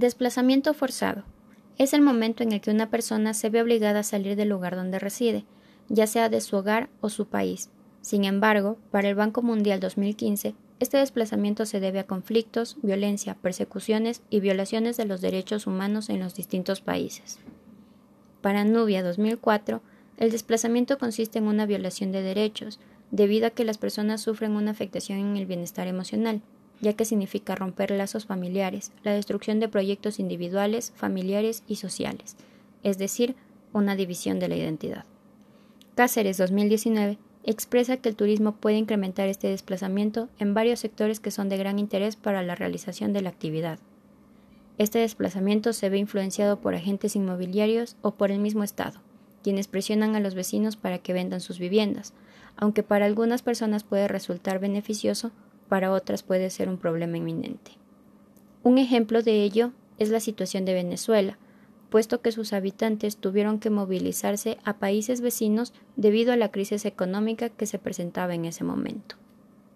Desplazamiento forzado. Es el momento en el que una persona se ve obligada a salir del lugar donde reside, ya sea de su hogar o su país. Sin embargo, para el Banco Mundial 2015, este desplazamiento se debe a conflictos, violencia, persecuciones y violaciones de los derechos humanos en los distintos países. Para Nubia 2004, el desplazamiento consiste en una violación de derechos, debido a que las personas sufren una afectación en el bienestar emocional, ya que significa romper lazos familiares, la destrucción de proyectos individuales, familiares y sociales, es decir, una división de la identidad. Cáceres 2019 expresa que el turismo puede incrementar este desplazamiento en varios sectores que son de gran interés para la realización de la actividad. Este desplazamiento se ve influenciado por agentes inmobiliarios o por el mismo Estado, quienes presionan a los vecinos para que vendan sus viviendas, aunque para algunas personas puede resultar beneficioso para otras puede ser un problema inminente. Un ejemplo de ello es la situación de Venezuela, puesto que sus habitantes tuvieron que movilizarse a países vecinos debido a la crisis económica que se presentaba en ese momento.